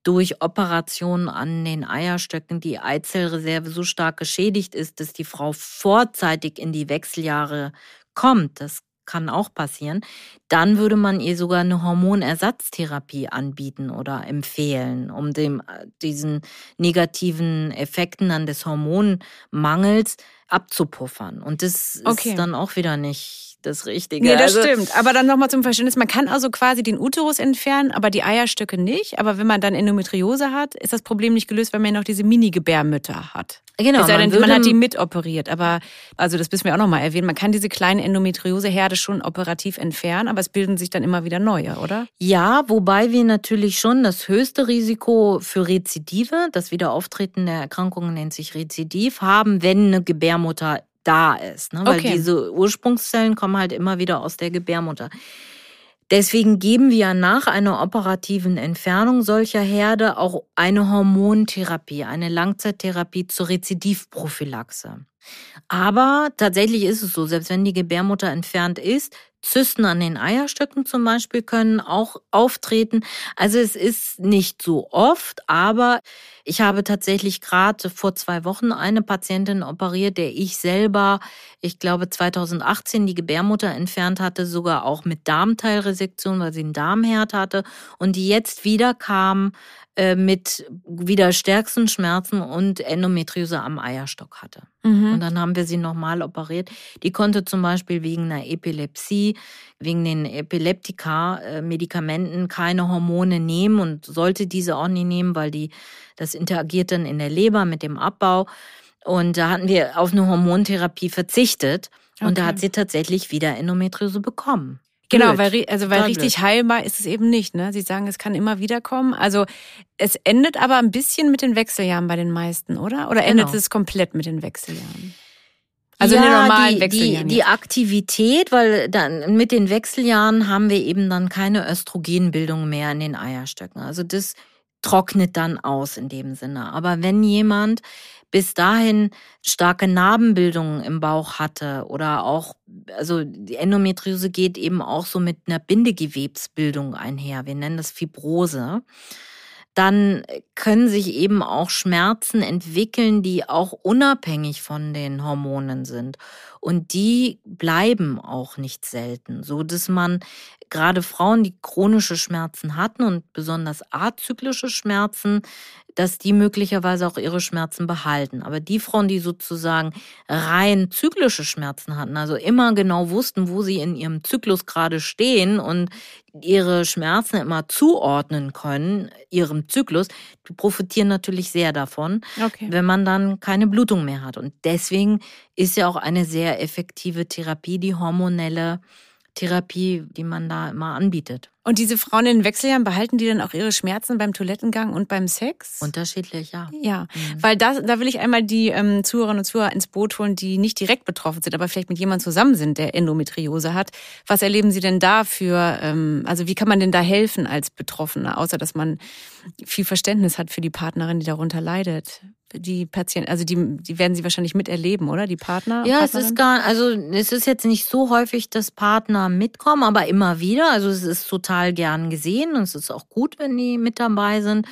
Speaker 2: durch Operationen an den Eierstöcken die Eizellreserve so stark geschädigt ist, dass die Frau vorzeitig in die Wechseljahre kommt, das kann auch passieren, dann würde man ihr sogar eine Hormonersatztherapie anbieten oder empfehlen, um dem, diesen negativen Effekten dann des Hormonmangels abzupuffern. Und das okay. ist dann auch wieder nicht das Richtige.
Speaker 1: Nee, das also, stimmt. Aber dann nochmal zum Verständnis, man kann also quasi den Uterus entfernen, aber die Eierstöcke nicht. Aber wenn man dann Endometriose hat, ist das Problem nicht gelöst, weil man ja noch diese Mini-Gebärmütter hat. Genau. Es sei denn, man, man hat die mitoperiert. Aber, also das müssen wir auch nochmal erwähnen, man kann diese kleinen Endometrioseherde schon operativ entfernen, aber es bilden sich dann immer wieder neue, oder?
Speaker 2: Ja, wobei wir natürlich schon das höchste Risiko für Rezidive, das Wiederauftreten der Erkrankung nennt sich Rezidiv, haben, wenn eine Gebärmutter da ist. Ne? Weil okay. diese Ursprungszellen kommen halt immer wieder aus der Gebärmutter. Deswegen geben wir nach einer operativen Entfernung solcher Herde auch eine Hormontherapie, eine Langzeittherapie zur Rezidivprophylaxe. Aber tatsächlich ist es so, selbst wenn die Gebärmutter entfernt ist, Zysten an den Eierstöcken zum Beispiel können auch auftreten. Also es ist nicht so oft, aber ich habe tatsächlich gerade vor zwei Wochen eine Patientin operiert, der ich selber, ich glaube 2018 die Gebärmutter entfernt hatte, sogar auch mit Darmteilresektion, weil sie einen Darmherd hatte und die jetzt wieder kam äh, mit wieder stärksten Schmerzen und Endometriose am Eierstock hatte. Mhm. Und dann haben wir sie nochmal operiert. Die konnte zum Beispiel wegen einer Epilepsie, wegen den Epileptika-Medikamenten keine Hormone nehmen und sollte diese auch nicht nehmen, weil die, das interagiert dann in der Leber mit dem Abbau. Und da hatten wir auf eine Hormontherapie verzichtet. Und okay. da hat sie tatsächlich wieder Endometriose bekommen.
Speaker 1: Genau, weil, also weil richtig blöd. heilbar ist es eben nicht. Ne? Sie sagen, es kann immer wieder kommen. Also es endet aber ein bisschen mit den Wechseljahren bei den meisten, oder? Oder endet genau. es komplett mit den Wechseljahren?
Speaker 2: Also ja, in den normalen die, Wechseljahren. Die, die Aktivität, weil dann mit den Wechseljahren haben wir eben dann keine Östrogenbildung mehr in den Eierstöcken. Also das trocknet dann aus in dem Sinne. Aber wenn jemand bis dahin starke Narbenbildungen im Bauch hatte oder auch, also die Endometriose geht eben auch so mit einer Bindegewebsbildung einher. Wir nennen das Fibrose. dann können sich eben auch Schmerzen entwickeln, die auch unabhängig von den Hormonen sind. Und die bleiben auch nicht selten, so dass man gerade Frauen, die chronische Schmerzen hatten und besonders azyklische Schmerzen, dass die möglicherweise auch ihre Schmerzen behalten. Aber die Frauen, die sozusagen rein zyklische Schmerzen hatten, also immer genau wussten, wo sie in ihrem Zyklus gerade stehen und ihre Schmerzen immer zuordnen können, ihrem Zyklus, profitieren natürlich sehr davon, okay. wenn man dann keine Blutung mehr hat. Und deswegen ist ja auch eine sehr effektive Therapie die hormonelle Therapie, die man da immer anbietet.
Speaker 1: Und diese Frauen in den Wechseljahren, behalten die dann auch ihre Schmerzen beim Toilettengang und beim Sex?
Speaker 2: Unterschiedlich, ja.
Speaker 1: Ja, mhm. weil da, da will ich einmal die ähm, Zuhörerinnen und Zuhörer ins Boot holen, die nicht direkt betroffen sind, aber vielleicht mit jemandem zusammen sind, der Endometriose hat. Was erleben Sie denn da für, ähm, also wie kann man denn da helfen als Betroffener, außer dass man viel Verständnis hat für die Partnerin, die darunter leidet? Die Patienten, also die, die werden sie wahrscheinlich miterleben, oder? Die Partner?
Speaker 2: Ja, es ist gar, also es ist jetzt nicht so häufig, dass Partner mitkommen, aber immer wieder. Also es ist total gern gesehen und es ist auch gut, wenn die mit dabei sind.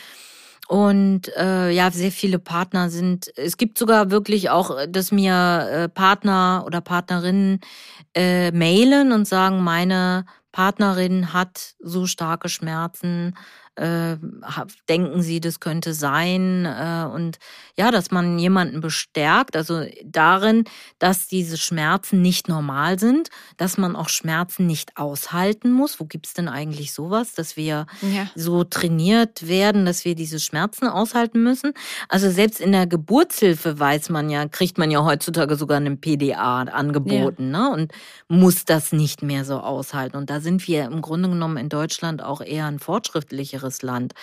Speaker 2: Und äh, ja, sehr viele Partner sind. Es gibt sogar wirklich auch, dass mir äh, Partner oder Partnerinnen äh, mailen und sagen, meine Partnerin hat so starke Schmerzen äh, denken Sie, das könnte sein äh, und ja, dass man jemanden bestärkt, also darin, dass diese Schmerzen nicht normal sind, dass man auch Schmerzen nicht aushalten muss. Wo gibt's denn eigentlich sowas, dass wir ja. so trainiert werden, dass wir diese Schmerzen aushalten müssen? Also selbst in der Geburtshilfe weiß man ja, kriegt man ja heutzutage sogar einen PDA angeboten ja. ne? und muss das nicht mehr so aushalten. Und da sind wir im Grunde genommen in Deutschland auch eher ein fortschrittlicher sicheres Land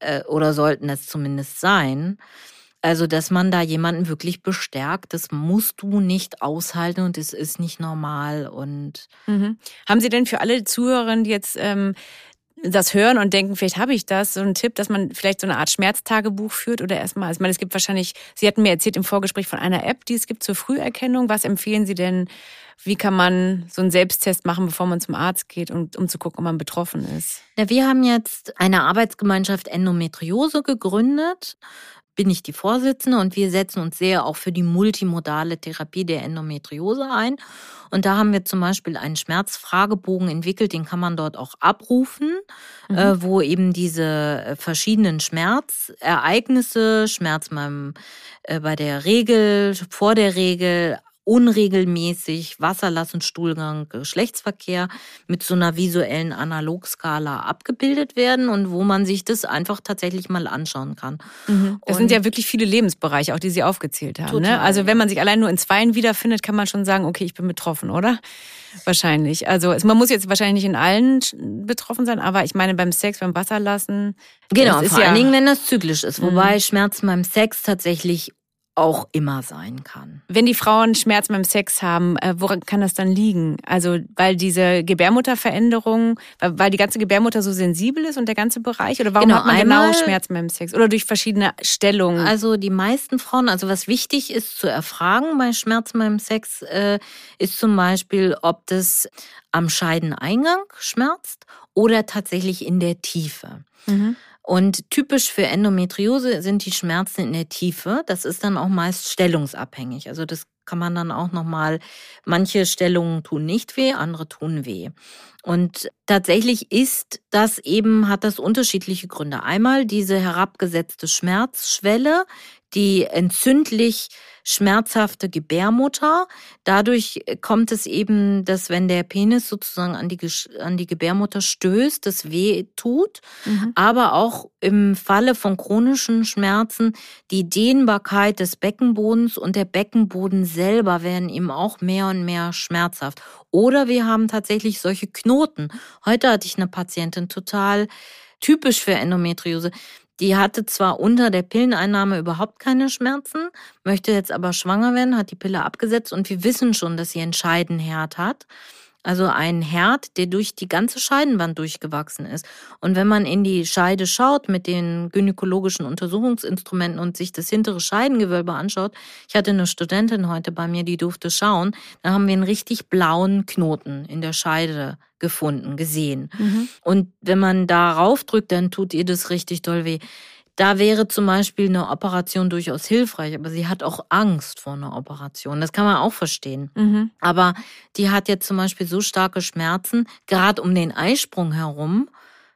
Speaker 2: äh, oder sollten es zumindest sein. Also, dass man da jemanden wirklich bestärkt, das musst du nicht aushalten und es ist nicht normal. Und
Speaker 1: mhm. haben Sie denn für alle Zuhörerinnen, die jetzt ähm, das hören und denken, vielleicht habe ich das, so einen Tipp, dass man vielleicht so eine Art Schmerztagebuch führt oder erstmal, also ich meine, es gibt wahrscheinlich, Sie hatten mir erzählt im Vorgespräch von einer App, die es gibt zur Früherkennung. Was empfehlen Sie denn wie kann man so einen Selbsttest machen, bevor man zum Arzt geht, um, um zu gucken, ob man betroffen ist?
Speaker 2: Ja, wir haben jetzt eine Arbeitsgemeinschaft Endometriose gegründet bin ich die Vorsitzende und wir setzen uns sehr auch für die multimodale Therapie der Endometriose ein. Und da haben wir zum Beispiel einen Schmerzfragebogen entwickelt, den kann man dort auch abrufen, mhm. äh, wo eben diese verschiedenen Schmerzereignisse, Schmerz beim, äh, bei der Regel, vor der Regel, unregelmäßig Wasserlass und Stuhlgang, Geschlechtsverkehr mit so einer visuellen Analogskala abgebildet werden und wo man sich das einfach tatsächlich mal anschauen kann.
Speaker 1: Mhm. Das und sind ja wirklich viele Lebensbereiche, auch die Sie aufgezählt haben. Ne? Total, ne? Also wenn man sich allein nur in zweien wiederfindet, kann man schon sagen, okay, ich bin betroffen, oder? Wahrscheinlich. Also man muss jetzt wahrscheinlich nicht in allen betroffen sein, aber ich meine beim Sex, beim Wasserlassen.
Speaker 2: Genau, vor ja allen Dingen, wenn das zyklisch ist. Wobei mhm. Schmerzen beim Sex tatsächlich auch immer sein kann.
Speaker 1: Wenn die Frauen Schmerzen beim Sex haben, äh, woran kann das dann liegen? Also weil diese Gebärmutterveränderung, weil die ganze Gebärmutter so sensibel ist und der ganze Bereich? Oder warum genau, hat man genau einmal, genau Schmerzen beim Sex? Oder durch verschiedene Stellungen?
Speaker 2: Also die meisten Frauen, also was wichtig ist zu erfragen bei Schmerzen beim Sex, äh, ist zum Beispiel, ob das am Scheideneingang schmerzt oder tatsächlich in der Tiefe. Mhm. Und typisch für Endometriose sind die Schmerzen in der Tiefe. Das ist dann auch meist stellungsabhängig. Also das kann man dann auch nochmal, manche Stellungen tun nicht weh, andere tun weh. Und tatsächlich ist das eben, hat das unterschiedliche Gründe. Einmal diese herabgesetzte Schmerzschwelle, die entzündlich schmerzhafte Gebärmutter. Dadurch kommt es eben, dass wenn der Penis sozusagen an die, an die Gebärmutter stößt, das weh tut. Mhm. Aber auch im Falle von chronischen Schmerzen die Dehnbarkeit des Beckenbodens und der Beckenboden selber werden eben auch mehr und mehr schmerzhaft. Oder wir haben tatsächlich solche Knoten. Heute hatte ich eine Patientin total typisch für Endometriose. Die hatte zwar unter der Pilleneinnahme überhaupt keine Schmerzen, möchte jetzt aber schwanger werden, hat die Pille abgesetzt und wir wissen schon, dass sie einen Scheidenherd hat. Also ein Herd, der durch die ganze Scheidenwand durchgewachsen ist. Und wenn man in die Scheide schaut mit den gynäkologischen Untersuchungsinstrumenten und sich das hintere Scheidengewölbe anschaut, ich hatte eine Studentin heute bei mir, die durfte schauen, da haben wir einen richtig blauen Knoten in der Scheide gefunden, gesehen. Mhm. Und wenn man da raufdrückt, dann tut ihr das richtig doll weh. Da wäre zum Beispiel eine Operation durchaus hilfreich, aber sie hat auch Angst vor einer Operation. Das kann man auch verstehen. Mhm. Aber die hat jetzt zum Beispiel so starke Schmerzen, gerade um den Eisprung herum,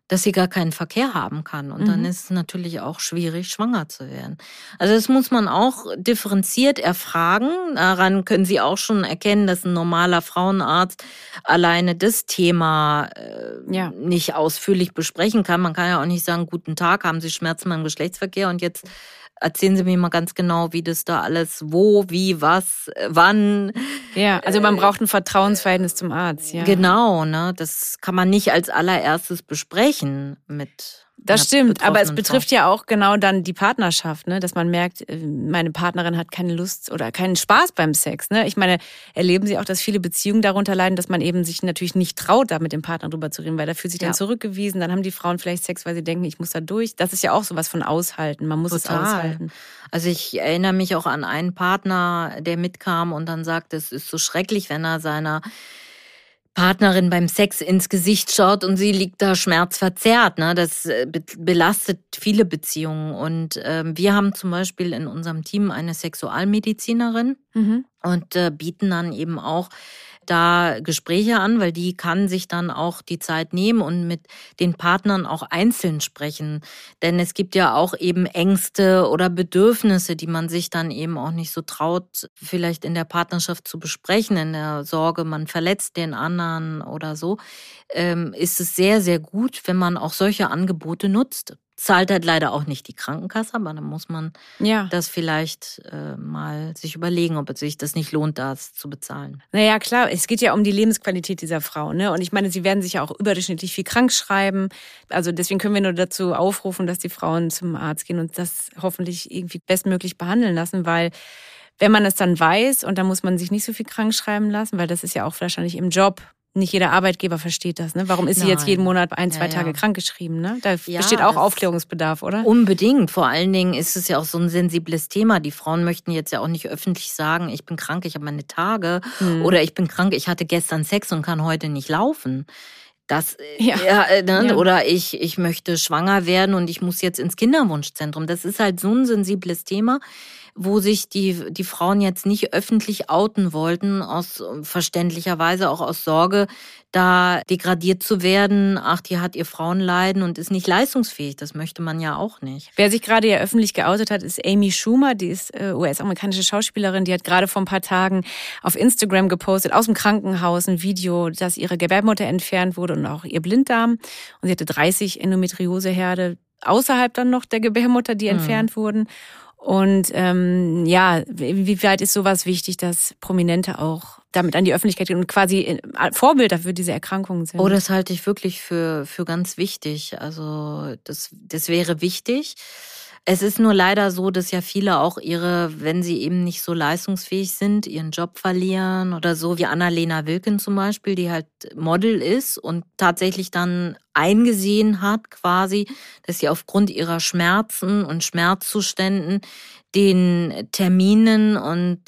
Speaker 2: dass sie gar keinen Verkehr haben kann. Und mhm. dann ist es natürlich auch schwierig, schwanger zu werden. Also das muss man auch differenziert erfragen. Daran können Sie auch schon erkennen, dass ein normaler Frauenarzt alleine das Thema äh, ja. nicht ausführlich besprechen kann. Man kann ja auch nicht sagen, guten Tag, haben Sie Schmerzen beim Geschlechtsverkehr und jetzt Erzählen Sie mir mal ganz genau, wie das da alles, wo, wie, was, wann.
Speaker 1: Ja, also man braucht ein Vertrauensverhältnis zum Arzt, ja.
Speaker 2: Genau, ne? Das kann man nicht als allererstes besprechen mit
Speaker 1: das stimmt, aber es betrifft ja auch genau dann die Partnerschaft, ne? dass man merkt, äh, meine Partnerin hat keine Lust oder keinen Spaß beim Sex. Ne? Ich meine, erleben Sie auch, dass viele Beziehungen darunter leiden, dass man eben sich natürlich nicht traut, da mit dem Partner drüber zu reden, weil da fühlt sich dann ja. zurückgewiesen. Dann haben die Frauen vielleicht Sex, weil sie denken, ich muss da durch. Das ist ja auch sowas von aushalten. Man muss Total. es aushalten.
Speaker 2: Also ich erinnere mich auch an einen Partner, der mitkam und dann sagte, es ist so schrecklich, wenn er seiner Partnerin beim Sex ins Gesicht schaut und sie liegt da schmerzverzerrt. Ne? Das äh, belastet viele Beziehungen. Und äh, wir haben zum Beispiel in unserem Team eine Sexualmedizinerin mhm. und äh, bieten dann eben auch da Gespräche an, weil die kann sich dann auch die Zeit nehmen und mit den Partnern auch einzeln sprechen. Denn es gibt ja auch eben Ängste oder Bedürfnisse, die man sich dann eben auch nicht so traut, vielleicht in der Partnerschaft zu besprechen, in der Sorge, man verletzt den anderen oder so. Ähm, ist es sehr, sehr gut, wenn man auch solche Angebote nutzt zahlt halt leider auch nicht die Krankenkasse, aber dann muss man ja. das vielleicht äh, mal sich überlegen, ob es sich das nicht lohnt, das zu bezahlen.
Speaker 1: Naja, klar, es geht ja um die Lebensqualität dieser Frau. Ne? Und ich meine, sie werden sich ja auch überdurchschnittlich viel krank schreiben. Also deswegen können wir nur dazu aufrufen, dass die Frauen zum Arzt gehen und das hoffentlich irgendwie bestmöglich behandeln lassen, weil wenn man es dann weiß und dann muss man sich nicht so viel krank schreiben lassen, weil das ist ja auch wahrscheinlich im Job nicht jeder Arbeitgeber versteht das. Ne? Warum ist sie jetzt jeden Monat ein, zwei ja, Tage ja. krankgeschrieben? Ne? Da ja, besteht auch Aufklärungsbedarf, oder?
Speaker 2: Unbedingt. Vor allen Dingen ist es ja auch so ein sensibles Thema. Die Frauen möchten jetzt ja auch nicht öffentlich sagen, ich bin krank, ich habe meine Tage hm. oder ich bin krank, ich hatte gestern Sex und kann heute nicht laufen. Das, ja. ja, ne? ja. Oder ich, ich möchte schwanger werden und ich muss jetzt ins Kinderwunschzentrum. Das ist halt so ein sensibles Thema wo sich die, die Frauen jetzt nicht öffentlich outen wollten, aus verständlicherweise auch aus Sorge, da degradiert zu werden. Ach, die hat ihr Frauenleiden und ist nicht leistungsfähig. Das möchte man ja auch nicht.
Speaker 1: Wer sich gerade ja öffentlich geoutet hat, ist Amy Schumer. Die ist äh, US-amerikanische Schauspielerin. Die hat gerade vor ein paar Tagen auf Instagram gepostet, aus dem Krankenhaus, ein Video, dass ihre Gebärmutter entfernt wurde und auch ihr Blinddarm. Und sie hatte 30 Endometrioseherde außerhalb dann noch der Gebärmutter, die mhm. entfernt wurden. Und ähm, ja, wie weit ist sowas wichtig, dass Prominente auch damit an die Öffentlichkeit gehen und quasi äh, Vorbilder für diese Erkrankungen sind?
Speaker 2: Oh, das halte ich wirklich für, für ganz wichtig. Also das, das wäre wichtig. Es ist nur leider so, dass ja viele auch ihre, wenn sie eben nicht so leistungsfähig sind, ihren Job verlieren oder so, wie Annalena Wilken zum Beispiel, die halt Model ist und tatsächlich dann eingesehen hat quasi, dass sie aufgrund ihrer Schmerzen und Schmerzzuständen den Terminen und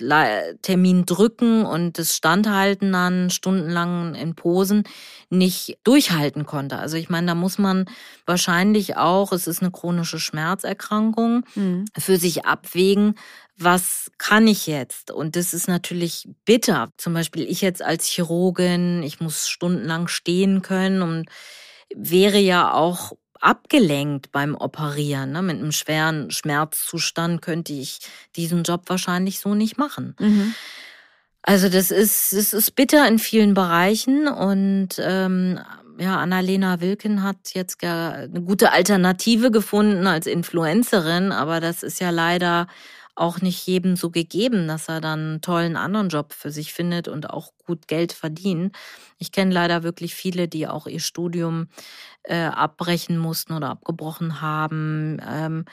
Speaker 2: Termindrücken und das Standhalten an stundenlang in Posen nicht durchhalten konnte. Also ich meine, da muss man wahrscheinlich auch, es ist eine chronische Schmerzerkrankung, mhm. für sich abwägen, was kann ich jetzt? Und das ist natürlich bitter. Zum Beispiel ich jetzt als Chirurgin, ich muss stundenlang stehen können und wäre ja auch abgelenkt beim Operieren. Ne? Mit einem schweren Schmerzzustand könnte ich diesen Job wahrscheinlich so nicht machen. Mhm. Also das ist, das ist bitter in vielen Bereichen und ähm, ja, Annalena Wilken hat jetzt eine gute Alternative gefunden als Influencerin, aber das ist ja leider auch nicht jedem so gegeben, dass er dann einen tollen anderen Job für sich findet und auch gut Geld verdient. Ich kenne leider wirklich viele, die auch ihr Studium äh, abbrechen mussten oder abgebrochen haben. Ähm,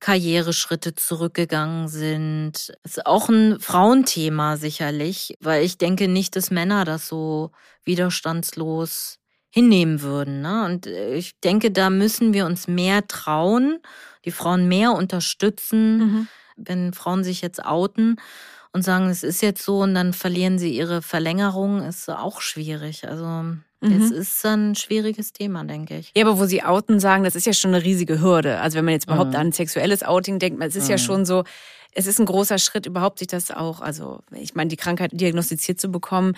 Speaker 2: Karriereschritte zurückgegangen sind. Das ist auch ein Frauenthema sicherlich, weil ich denke nicht, dass Männer das so widerstandslos hinnehmen würden. Ne? Und äh, ich denke, da müssen wir uns mehr trauen, die Frauen mehr unterstützen, mhm. Wenn Frauen sich jetzt outen und sagen, es ist jetzt so und dann verlieren sie ihre Verlängerung, ist auch schwierig. Also mhm. es ist ein schwieriges Thema, denke ich.
Speaker 1: Ja, aber wo sie outen sagen, das ist ja schon eine riesige Hürde. Also wenn man jetzt überhaupt mhm. an sexuelles Outing denkt, es ist mhm. ja schon so, es ist ein großer Schritt, überhaupt sich das auch, also ich meine, die Krankheit diagnostiziert zu bekommen.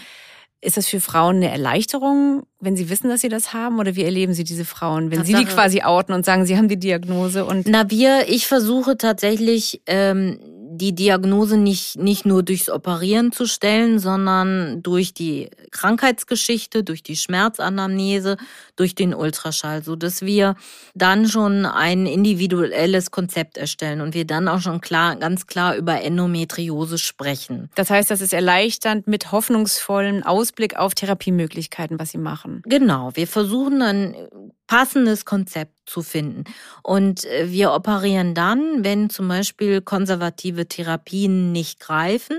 Speaker 1: Ist das für Frauen eine Erleichterung, wenn sie wissen, dass sie das haben? Oder wie erleben sie diese Frauen, wenn Tatsache. sie die quasi outen und sagen, sie haben die Diagnose? Und
Speaker 2: Na, wir, ich versuche tatsächlich ähm, die Diagnose nicht, nicht nur durchs Operieren zu stellen, sondern durch die Krankheitsgeschichte, durch die Schmerzanamnese, durch den Ultraschall, so dass wir dann schon ein individuelles Konzept erstellen und wir dann auch schon klar, ganz klar über Endometriose sprechen.
Speaker 1: Das heißt, das ist erleichternd mit hoffnungsvollem Ausblick auf Therapiemöglichkeiten, was Sie machen.
Speaker 2: Genau. Wir versuchen ein passendes Konzept zu finden. Und äh, wir operieren dann, wenn zum Beispiel konservative Therapien nicht greifen,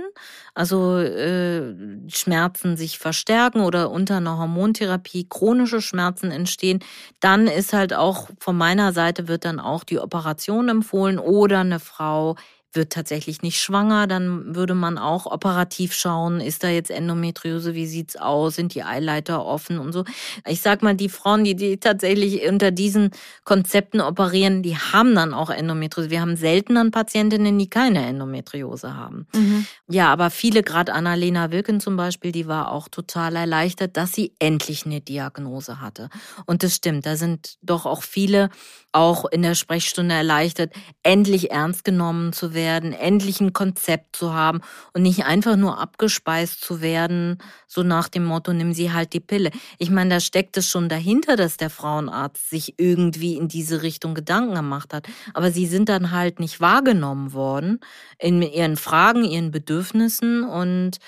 Speaker 2: also äh, Schmerzen sich verstärken oder unter einer Hormontherapie chronische Schmerzen entstehen, dann ist halt auch von meiner Seite wird dann auch die Operation empfohlen oder eine Frau wird tatsächlich nicht schwanger, dann würde man auch operativ schauen, ist da jetzt Endometriose, wie sieht's aus, sind die Eileiter offen und so. Ich sag mal, die Frauen, die, die tatsächlich unter diesen Konzepten operieren, die haben dann auch Endometriose. Wir haben selten an Patientinnen, die keine Endometriose haben. Mhm. Ja, aber viele, gerade Annalena Wilken zum Beispiel, die war auch total erleichtert, dass sie endlich eine Diagnose hatte. Und das stimmt, da sind doch auch viele auch in der Sprechstunde erleichtert, endlich ernst genommen zu werden, endlich ein Konzept zu haben und nicht einfach nur abgespeist zu werden, so nach dem Motto, nimm sie halt die Pille. Ich meine, da steckt es schon dahinter, dass der Frauenarzt sich irgendwie in diese Richtung Gedanken gemacht hat. Aber sie sind dann halt nicht wahrgenommen worden in ihren Fragen, ihren Bedürfnissen und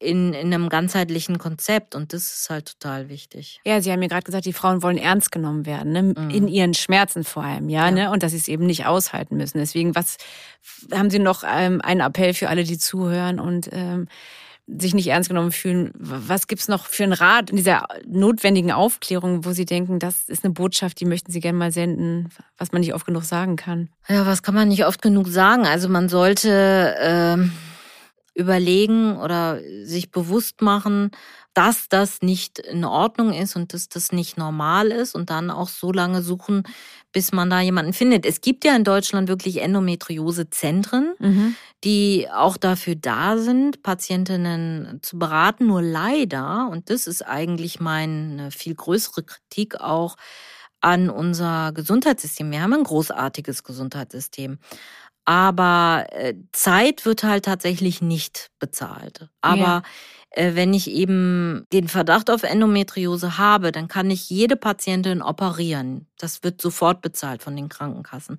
Speaker 2: in, in einem ganzheitlichen Konzept und das ist halt total wichtig.
Speaker 1: Ja, Sie haben mir gerade gesagt, die Frauen wollen ernst genommen werden, ne? Mhm. in ihren Schmerzen vor allem, ja, ja, Ne? und dass sie es eben nicht aushalten müssen. Deswegen, was haben Sie noch ähm, einen Appell für alle, die zuhören und ähm, sich nicht ernst genommen fühlen? Was gibt's noch für einen Rat in dieser notwendigen Aufklärung, wo Sie denken, das ist eine Botschaft, die möchten Sie gerne mal senden, was man nicht oft genug sagen kann?
Speaker 2: Ja, was kann man nicht oft genug sagen? Also man sollte ähm überlegen oder sich bewusst machen, dass das nicht in Ordnung ist und dass das nicht normal ist und dann auch so lange suchen, bis man da jemanden findet. Es gibt ja in Deutschland wirklich Endometriose-Zentren, mhm. die auch dafür da sind, Patientinnen zu beraten. Nur leider, und das ist eigentlich meine viel größere Kritik auch an unser Gesundheitssystem. Wir haben ein großartiges Gesundheitssystem. Aber äh, Zeit wird halt tatsächlich nicht bezahlt. Aber ja. äh, wenn ich eben den Verdacht auf Endometriose habe, dann kann ich jede Patientin operieren. Das wird sofort bezahlt von den Krankenkassen.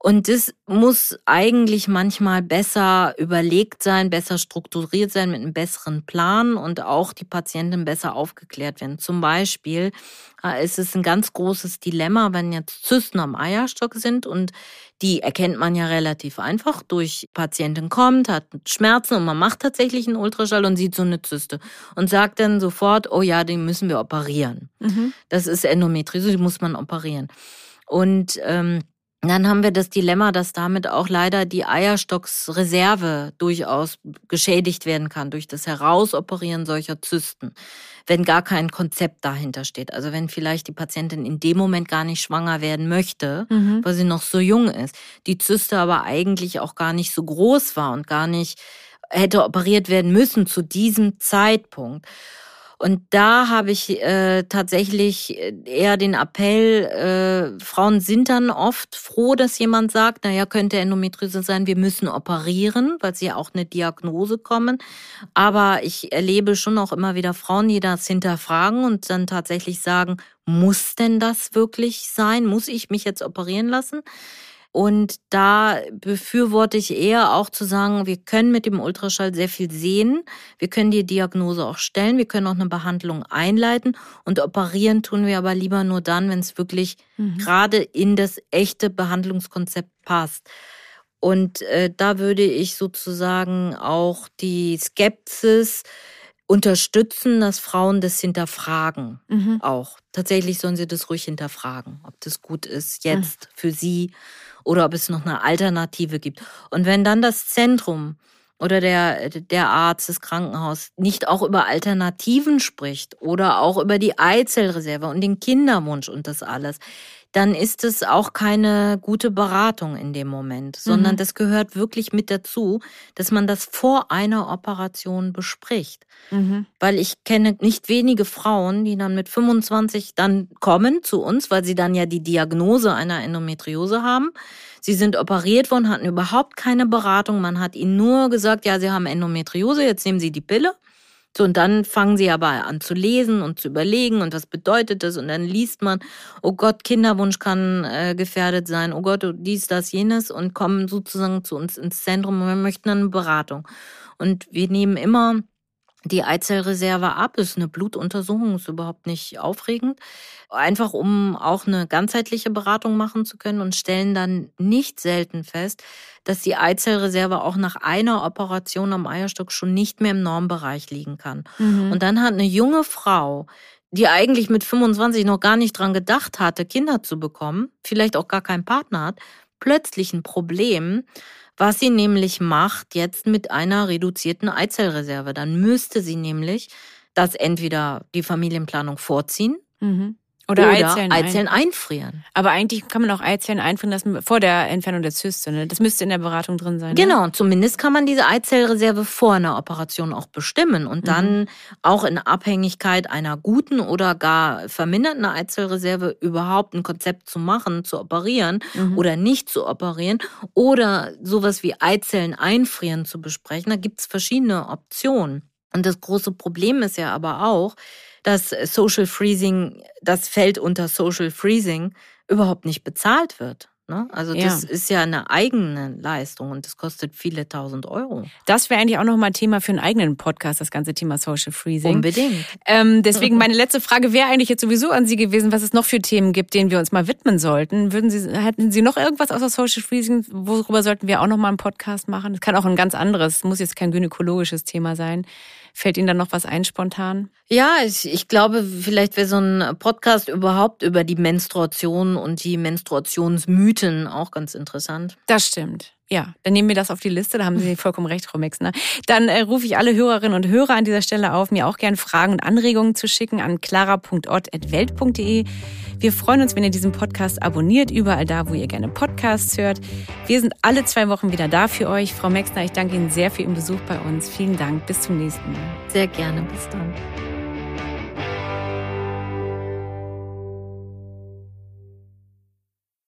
Speaker 2: Und das muss eigentlich manchmal besser überlegt sein, besser strukturiert sein mit einem besseren Plan und auch die Patienten besser aufgeklärt werden. Zum Beispiel äh, ist es ein ganz großes Dilemma, wenn jetzt Zysten am Eierstock sind und die erkennt man ja relativ einfach durch Patientin kommt, hat Schmerzen und man macht tatsächlich einen Ultraschall und sieht so eine Zyste und sagt dann sofort, oh ja, den müssen wir operieren. Mhm. Das ist Endometriose, die muss man operieren. Und ähm, dann haben wir das Dilemma, dass damit auch leider die Eierstocksreserve durchaus geschädigt werden kann durch das Herausoperieren solcher Zysten, wenn gar kein Konzept dahinter steht. Also wenn vielleicht die Patientin in dem Moment gar nicht schwanger werden möchte, mhm. weil sie noch so jung ist, die Zyste aber eigentlich auch gar nicht so groß war und gar nicht hätte operiert werden müssen zu diesem Zeitpunkt. Und da habe ich äh, tatsächlich äh, eher den Appell, äh, Frauen sind dann oft froh, dass jemand sagt, naja, könnte Endometriose sein, wir müssen operieren, weil sie ja auch eine Diagnose kommen. Aber ich erlebe schon auch immer wieder Frauen, die das hinterfragen und dann tatsächlich sagen, muss denn das wirklich sein? Muss ich mich jetzt operieren lassen? Und da befürworte ich eher auch zu sagen, wir können mit dem Ultraschall sehr viel sehen. Wir können die Diagnose auch stellen. Wir können auch eine Behandlung einleiten. Und operieren tun wir aber lieber nur dann, wenn es wirklich mhm. gerade in das echte Behandlungskonzept passt. Und äh, da würde ich sozusagen auch die Skepsis unterstützen, dass Frauen das hinterfragen. Mhm. Auch. Tatsächlich sollen sie das ruhig hinterfragen, ob das gut ist jetzt mhm. für sie oder ob es noch eine Alternative gibt. Und wenn dann das Zentrum oder der, der Arzt, das Krankenhaus nicht auch über Alternativen spricht oder auch über die Eizellreserve und den Kinderwunsch und das alles, dann ist es auch keine gute Beratung in dem Moment, sondern mhm. das gehört wirklich mit dazu, dass man das vor einer Operation bespricht. Mhm. Weil ich kenne nicht wenige Frauen, die dann mit 25 dann kommen zu uns, weil sie dann ja die Diagnose einer Endometriose haben. Sie sind operiert worden, hatten überhaupt keine Beratung. Man hat ihnen nur gesagt, ja, sie haben Endometriose, jetzt nehmen sie die Pille. So, und dann fangen sie aber an zu lesen und zu überlegen und was bedeutet das und dann liest man, oh Gott, Kinderwunsch kann äh, gefährdet sein, oh Gott, dies, das, jenes und kommen sozusagen zu uns ins Zentrum und wir möchten eine Beratung. Und wir nehmen immer die Eizellreserve ab. Ist eine Blutuntersuchung, ist überhaupt nicht aufregend. Einfach um auch eine ganzheitliche Beratung machen zu können und stellen dann nicht selten fest, dass die Eizellreserve auch nach einer Operation am Eierstock schon nicht mehr im Normbereich liegen kann. Mhm. Und dann hat eine junge Frau, die eigentlich mit 25 noch gar nicht dran gedacht hatte, Kinder zu bekommen, vielleicht auch gar keinen Partner hat, plötzlich ein Problem, was sie nämlich macht jetzt mit einer reduzierten Eizellreserve. Dann müsste sie nämlich das entweder die Familienplanung vorziehen mhm. Oder, Oder Eizellen, Eizellen ein. einfrieren.
Speaker 1: Aber eigentlich kann man auch Eizellen einfrieren lassen vor der Entfernung der Zyste. Ne? Das müsste in der Beratung drin sein.
Speaker 2: Ne? Genau, ne? zumindest kann man diese Eizellreserve vor einer Operation auch bestimmen und dann mhm. auch in Abhängigkeit einer guten oder gar verminderten Eizellreserve überhaupt ein Konzept zu machen, zu operieren mhm. oder nicht zu operieren oder sowas wie Eizellen einfrieren zu besprechen. Da gibt's verschiedene Optionen. Und das große Problem ist ja aber auch, dass Social Freezing, das fällt unter Social Freezing, überhaupt nicht bezahlt wird. Ne? Also das ja. ist ja eine eigene Leistung und das kostet viele tausend Euro.
Speaker 1: Das wäre eigentlich auch nochmal Thema für einen eigenen Podcast, das ganze Thema Social Freezing.
Speaker 2: Unbedingt.
Speaker 1: Ähm, deswegen meine letzte Frage wäre eigentlich jetzt sowieso an Sie gewesen, was es noch für Themen gibt, denen wir uns mal widmen sollten. Würden Sie, hätten Sie noch irgendwas außer Social Freezing, worüber sollten wir auch nochmal einen Podcast machen? Das kann auch ein ganz anderes, muss jetzt kein gynäkologisches Thema sein. Fällt Ihnen da noch was ein spontan?
Speaker 2: Ja, ich, ich glaube, vielleicht wäre so ein Podcast überhaupt über die Menstruation und die Menstruationsmythen auch ganz interessant.
Speaker 1: Das stimmt. Ja, dann nehmen wir das auf die Liste, da haben Sie vollkommen recht, Frau Mexner. Dann äh, rufe ich alle Hörerinnen und Hörer an dieser Stelle auf, mir auch gerne Fragen und Anregungen zu schicken an clara.ort.welt.de. Wir freuen uns, wenn ihr diesen Podcast abonniert, überall da, wo ihr gerne Podcasts hört. Wir sind alle zwei Wochen wieder da für euch. Frau Mexner, ich danke Ihnen sehr für Ihren Besuch bei uns. Vielen Dank. Bis zum nächsten Mal.
Speaker 2: Sehr gerne. Bis dann.